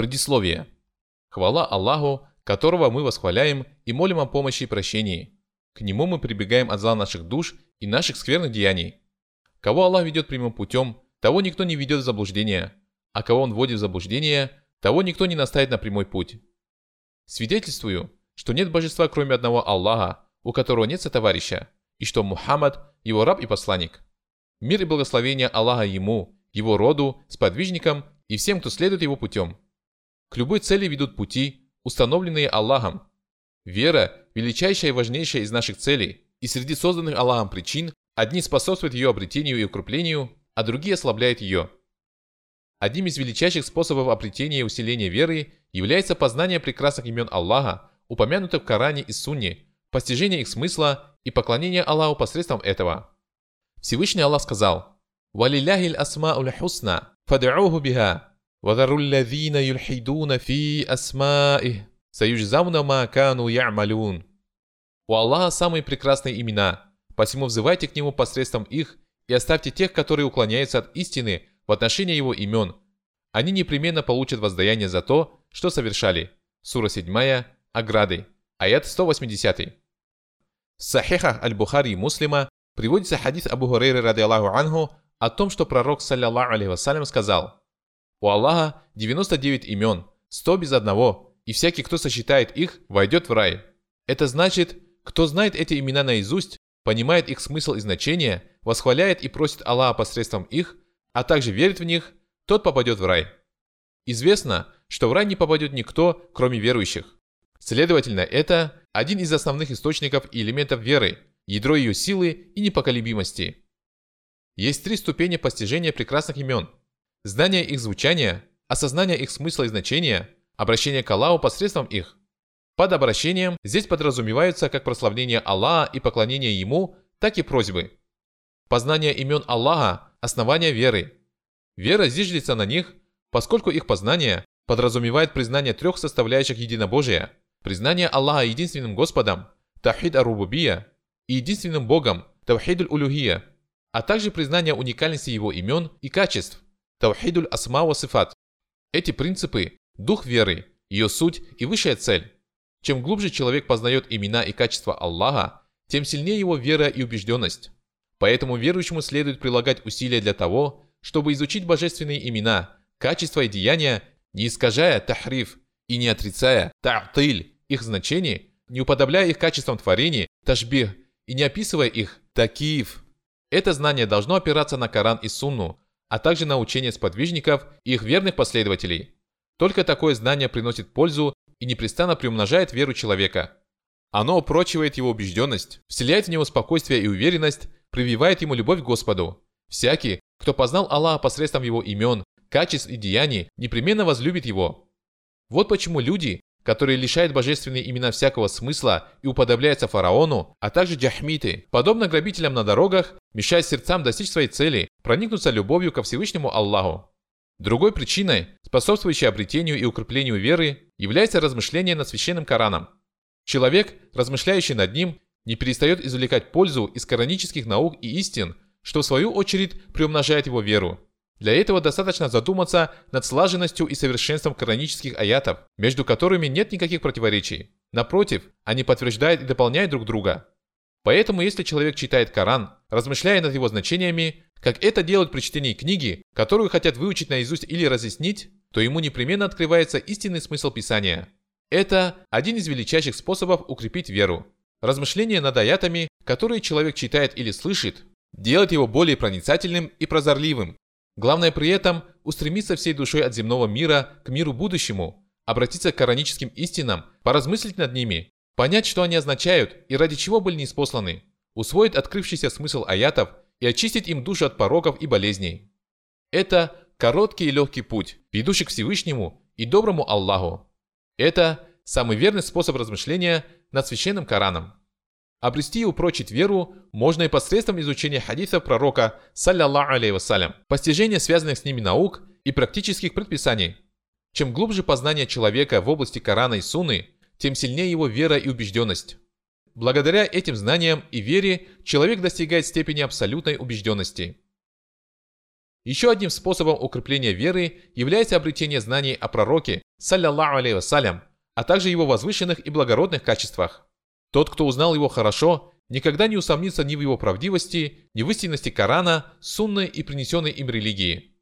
Предисловие. Хвала Аллаху, которого мы восхваляем и молим о помощи и прощении. К Нему мы прибегаем от зла наших душ и наших скверных деяний. Кого Аллах ведет прямым путем, того никто не ведет в заблуждение, а кого Он вводит в заблуждение, того никто не наставит на прямой путь. Свидетельствую, что нет божества, кроме одного Аллаха, у которого нет сотоварища, и что Мухаммад – его раб и посланник. Мир и благословение Аллаха ему, его роду, сподвижникам и всем, кто следует его путем. К любой цели ведут пути, установленные Аллахом. Вера – величайшая и важнейшая из наших целей, и среди созданных Аллахом причин одни способствуют ее обретению и укреплению, а другие ослабляют ее. Одним из величайших способов обретения и усиления веры является познание прекрасных имен Аллаха, упомянутых в Коране и Сунне, постижение их смысла и поклонение Аллаху посредством этого. Всевышний Аллах сказал «Валиляхиль асмауль хусна, фад'уху биха, وذروا الذين يلحدون في أسمائه سيجزون ما كانوا يعملون У Аллаха самые прекрасные имена, посему взывайте к Нему посредством их и оставьте тех, которые уклоняются от истины в отношении Его имен. Они непременно получат воздаяние за то, что совершали. Сура 7, Ограды, аят 180. В Сахихах Аль-Бухари и Муслима приводится хадис Абу Хурейры ради Аллаху анху о том, что пророк, саллиллаху алейхи вассалям, сказал – у Аллаха 99 имен, 100 без одного, и всякий, кто сочетает их, войдет в рай. Это значит, кто знает эти имена наизусть, понимает их смысл и значение, восхваляет и просит Аллаха посредством их, а также верит в них, тот попадет в рай. Известно, что в рай не попадет никто, кроме верующих. Следовательно, это один из основных источников и элементов веры, ядро ее силы и непоколебимости. Есть три ступени постижения прекрасных имен – Знание их звучания, осознание их смысла и значения, обращение к Аллаху посредством их. Под обращением здесь подразумеваются как прославление Аллаха и поклонение Ему, так и просьбы. Познание имен Аллаха – основание веры. Вера зиждется на них, поскольку их познание подразумевает признание трех составляющих единобожия, признание Аллаха единственным Господом, Тахид Арубубия, и единственным Богом, Тавхид Улюхия, а также признание уникальности Его имен и качеств – Таухидуль асма ва сифат. Эти принципы – дух веры, ее суть и высшая цель. Чем глубже человек познает имена и качества Аллаха, тем сильнее его вера и убежденность. Поэтому верующему следует прилагать усилия для того, чтобы изучить божественные имена, качества и деяния, не искажая тахриф и не отрицая та'тиль их значений, не уподобляя их качествам творения, ташбих, и не описывая их такив. Это знание должно опираться на Коран и Сунну, а также на учение сподвижников и их верных последователей. Только такое знание приносит пользу и непрестанно приумножает веру человека. Оно упрочивает его убежденность, вселяет в него спокойствие и уверенность, прививает ему любовь к Господу. Всякий, кто познал Аллаха посредством его имен, качеств и деяний, непременно возлюбит его. Вот почему люди, которые лишают божественные имена всякого смысла и уподобляются фараону, а также джахмиты, подобно грабителям на дорогах, мешают сердцам достичь своей цели, проникнуться любовью ко Всевышнему Аллаху. Другой причиной, способствующей обретению и укреплению веры, является размышление над священным Кораном. Человек, размышляющий над ним, не перестает извлекать пользу из коранических наук и истин, что в свою очередь приумножает его веру. Для этого достаточно задуматься над слаженностью и совершенством коранических аятов, между которыми нет никаких противоречий. Напротив, они подтверждают и дополняют друг друга. Поэтому, если человек читает Коран, размышляя над его значениями, как это делают при чтении книги, которую хотят выучить наизусть или разъяснить, то ему непременно открывается истинный смысл Писания. Это один из величайших способов укрепить веру. Размышление над аятами, которые человек читает или слышит, делает его более проницательным и прозорливым, Главное при этом устремиться всей душой от земного мира к миру будущему, обратиться к кораническим истинам, поразмыслить над ними, понять, что они означают и ради чего были неспосланы, усвоить открывшийся смысл аятов и очистить им душу от пороков и болезней. Это короткий и легкий путь, ведущий к Всевышнему и доброму Аллаху. Это самый верный способ размышления над священным Кораном. Обрести и упрочить веру можно и посредством изучения хадисов пророка, саллиллаху алейhi вассалям, постижения связанных с ними наук и практических предписаний. Чем глубже познание человека в области Корана и Сунны, тем сильнее его вера и убежденность. Благодаря этим знаниям и вере человек достигает степени абсолютной убежденности. Еще одним способом укрепления веры является обретение знаний о пророке, саллиллаху алейhi вассалям, а также его возвышенных и благородных качествах. Тот, кто узнал его хорошо, никогда не усомнится ни в его правдивости, ни в истинности Корана, сунны и принесенной им религии.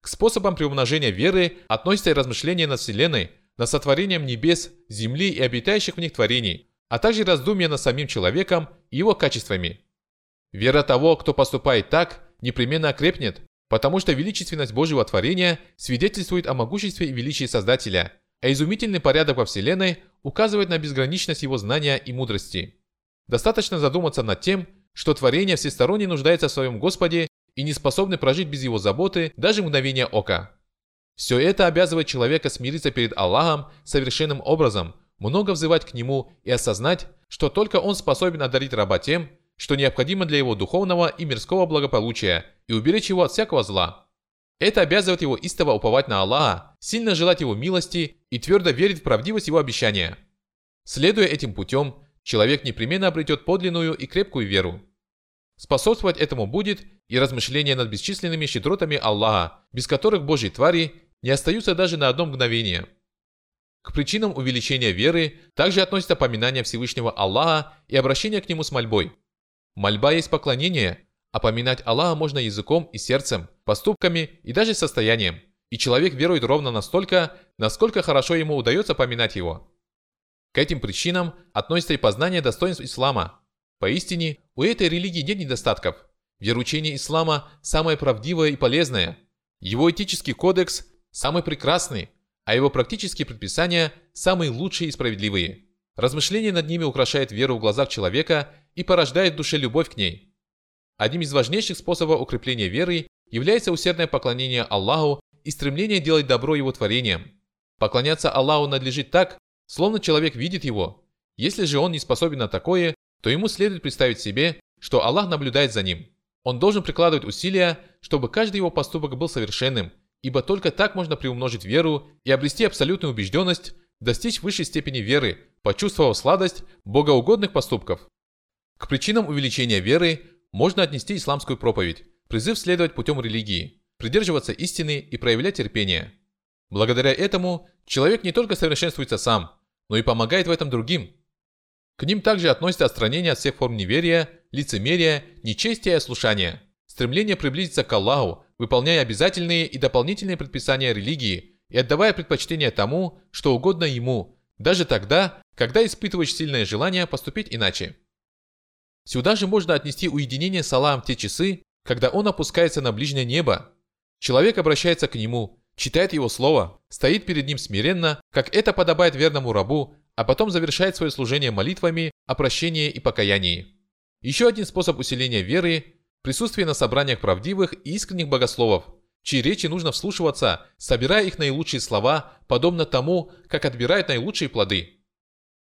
К способам приумножения веры относятся и размышления над Вселенной, над сотворением небес, земли и обитающих в них творений, а также раздумья над самим человеком и его качествами. Вера того, кто поступает так, непременно окрепнет, потому что величественность Божьего творения свидетельствует о могуществе и величии Создателя, а изумительный порядок во Вселенной указывает на безграничность его знания и мудрости. Достаточно задуматься над тем, что творение всесторонне нуждается в своем Господе и не способны прожить без его заботы даже мгновение ока. Все это обязывает человека смириться перед Аллахом совершенным образом, много взывать к Нему и осознать, что только Он способен одарить раба тем, что необходимо для его духовного и мирского благополучия и уберечь его от всякого зла. Это обязывает его истово уповать на Аллаха, сильно желать его милости и твердо верить в правдивость его обещания. Следуя этим путем, человек непременно обретет подлинную и крепкую веру. Способствовать этому будет и размышление над бесчисленными щедротами Аллаха, без которых Божьи твари не остаются даже на одно мгновение. К причинам увеличения веры также относятся поминание Всевышнего Аллаха и обращение к Нему с мольбой. Мольба есть поклонение, а поминать Аллаха можно языком и сердцем, поступками и даже состоянием. И человек верует ровно настолько, насколько хорошо ему удается поминать его. К этим причинам относится и познание достоинств ислама, Поистине, у этой религии нет недостатков. Вероучение ислама самое правдивое и полезное. Его этический кодекс самый прекрасный, а его практические предписания самые лучшие и справедливые. Размышление над ними украшает веру в глазах человека и порождает в душе любовь к ней. Одним из важнейших способов укрепления веры является усердное поклонение Аллаху и стремление делать добро его творениям. Поклоняться Аллаху надлежит так, словно человек видит его. Если же он не способен на такое, то ему следует представить себе, что Аллах наблюдает за ним. Он должен прикладывать усилия, чтобы каждый его поступок был совершенным, ибо только так можно приумножить веру и обрести абсолютную убежденность, достичь высшей степени веры, почувствовав сладость богоугодных поступков. К причинам увеличения веры можно отнести исламскую проповедь, призыв следовать путем религии, придерживаться истины и проявлять терпение. Благодаря этому человек не только совершенствуется сам, но и помогает в этом другим, к ним также относятся отстранение от всех форм неверия, лицемерия, нечестия и ослушания, стремление приблизиться к Аллаху, выполняя обязательные и дополнительные предписания религии и отдавая предпочтение тому, что угодно Ему, даже тогда, когда испытываешь сильное желание поступить иначе. Сюда же можно отнести уединение с Аллахом в те часы, когда он опускается на ближнее небо. Человек обращается к нему, читает его слово, стоит перед ним смиренно, как это подобает верному рабу, а потом завершает свое служение молитвами о прощении и покаянии. Еще один способ усиления веры – присутствие на собраниях правдивых и искренних богословов, чьи речи нужно вслушиваться, собирая их наилучшие слова, подобно тому, как отбирают наилучшие плоды.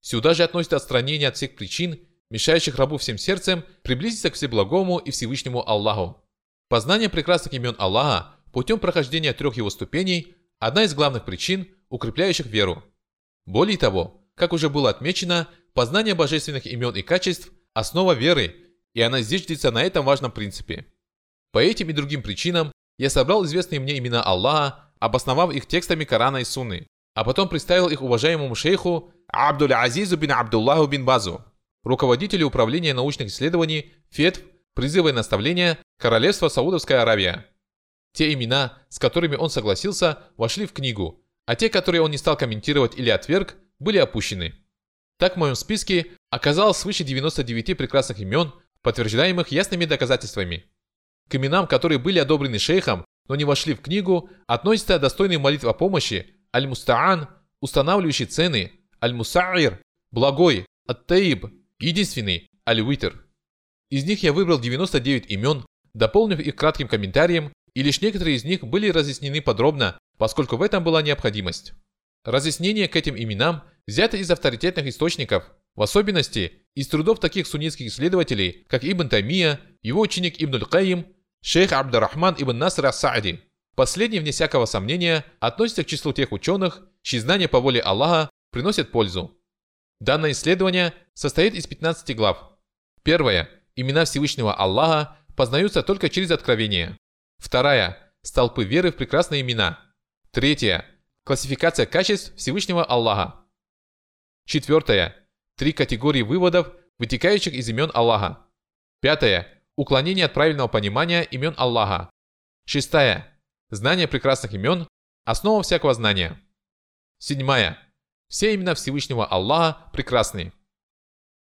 Сюда же относится отстранение от всех причин, мешающих рабу всем сердцем приблизиться к Всеблагому и Всевышнему Аллаху. Познание прекрасных имен Аллаха путем прохождения трех его ступеней – одна из главных причин, укрепляющих веру. Более того, как уже было отмечено, познание божественных имен и качеств – основа веры, и она зиждется на этом важном принципе. По этим и другим причинам я собрал известные мне имена Аллаха, обосновав их текстами Корана и Сунны, а потом представил их уважаемому шейху Абдуль Азизу бин Абдуллаху бин Базу, руководителю управления научных исследований ФЕД, призыва и наставления Королевства Саудовская Аравия. Те имена, с которыми он согласился, вошли в книгу, а те, которые он не стал комментировать или отверг, были опущены. Так в моем списке оказалось свыше 99 прекрасных имен, подтверждаемых ясными доказательствами. К именам, которые были одобрены шейхом, но не вошли в книгу, относятся достойные молитв о помощи, Аль-Мустаан, устанавливающий цены, Аль-Мусаир, благой, Ат-Таиб, единственный, Аль-Витр. Из них я выбрал 99 имен, дополнив их кратким комментарием, и лишь некоторые из них были разъяснены подробно, поскольку в этом была необходимость. Разъяснение к этим именам взято из авторитетных источников, в особенности из трудов таких суннитских исследователей, как Ибн Таймия, его ученик Ибн Аль-Каим, шейх Абдурахман Ибн Наср Ас-Саади. Последний, вне всякого сомнения, относится к числу тех ученых, чьи знания по воле Аллаха приносят пользу. Данное исследование состоит из 15 глав. Первое. Имена Всевышнего Аллаха познаются только через откровение. Вторая. Столпы веры в прекрасные имена. Третье. Классификация качеств Всевышнего Аллаха. Четвертое. Три категории выводов, вытекающих из имен Аллаха. Пятое. Уклонение от правильного понимания имен Аллаха. Шестая. Знание прекрасных имен – основа всякого знания. Седьмая. Все имена Всевышнего Аллаха прекрасны.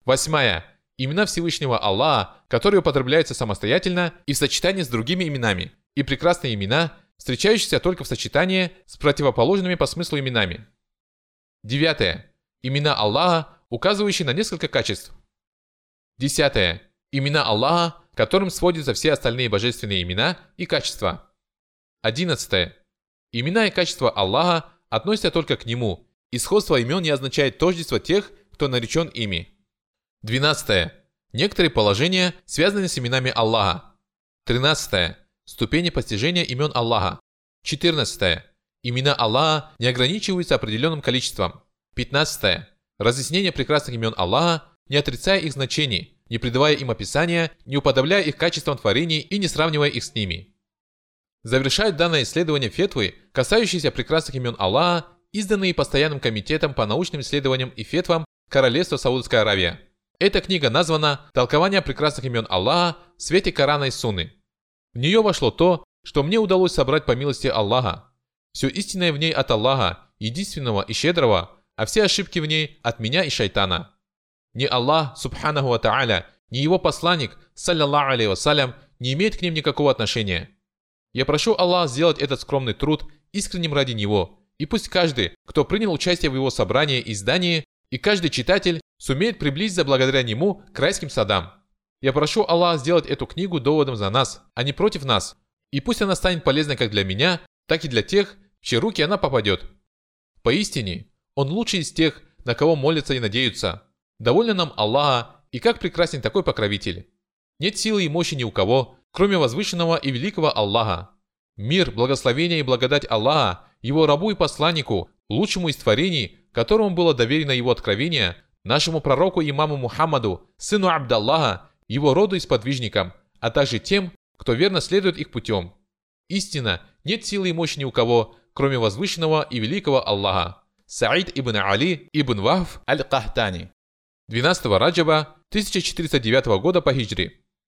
Восьмая. Имена Всевышнего Аллаха, которые употребляются самостоятельно и в сочетании с другими именами, и прекрасные имена, встречающиеся только в сочетании с противоположными по смыслу именами. Девятое. Имена Аллаха, указывающие на несколько качеств. Десятое. Имена Аллаха, которым сводятся все остальные божественные имена и качества. Одиннадцатое. Имена и качества Аллаха относятся только к Нему, и сходство имен не означает тождество тех, кто наречен ими. Двенадцатое. Некоторые положения связаны с именами Аллаха. Тринадцатое. Ступени постижения имен Аллаха. Четырнадцатое. Имена Аллаха не ограничиваются определенным количеством. 15. Разъяснение прекрасных имен Аллаха, не отрицая их значений, не придавая им описания, не уподобляя их качествам творений и не сравнивая их с ними. Завершает данное исследование фетвы, касающиеся прекрасных имен Аллаха, изданные Постоянным комитетом по научным исследованиям и фетвам Королевства Саудовская Аравия. Эта книга названа «Толкование прекрасных имен Аллаха в свете Корана и Сунны». В нее вошло то, что мне удалось собрать по милости Аллаха. Все истинное в ней от Аллаха, единственного и щедрого, а все ошибки в ней от меня и шайтана. Ни Аллах, субханаху ва та'аля, ни его посланник, саллиллаху алейhi вассалям, не имеет к ним никакого отношения. Я прошу Аллах сделать этот скромный труд искренним ради него, и пусть каждый, кто принял участие в его собрании и издании, и каждый читатель сумеет приблизиться благодаря нему к райским садам. Я прошу Аллах сделать эту книгу доводом за нас, а не против нас, и пусть она станет полезной как для меня, так и для тех, в чьи руки она попадет. Поистине, он лучший из тех, на кого молятся и надеются. Довольно нам Аллаха, и как прекрасен такой покровитель. Нет силы и мощи ни у кого, кроме возвышенного и великого Аллаха. Мир, благословение и благодать Аллаха, его рабу и посланнику, лучшему из творений, которому было доверено его откровение, нашему пророку имаму Мухаммаду, сыну Абдаллаха, его роду и сподвижникам, а также тем, кто верно следует их путем. Истина, нет силы и мощи ни у кого, кроме возвышенного и великого Аллаха. Саид ибн Али ибн Вахф аль-Кахтани. 12 Раджаба 1409 года по хиджри.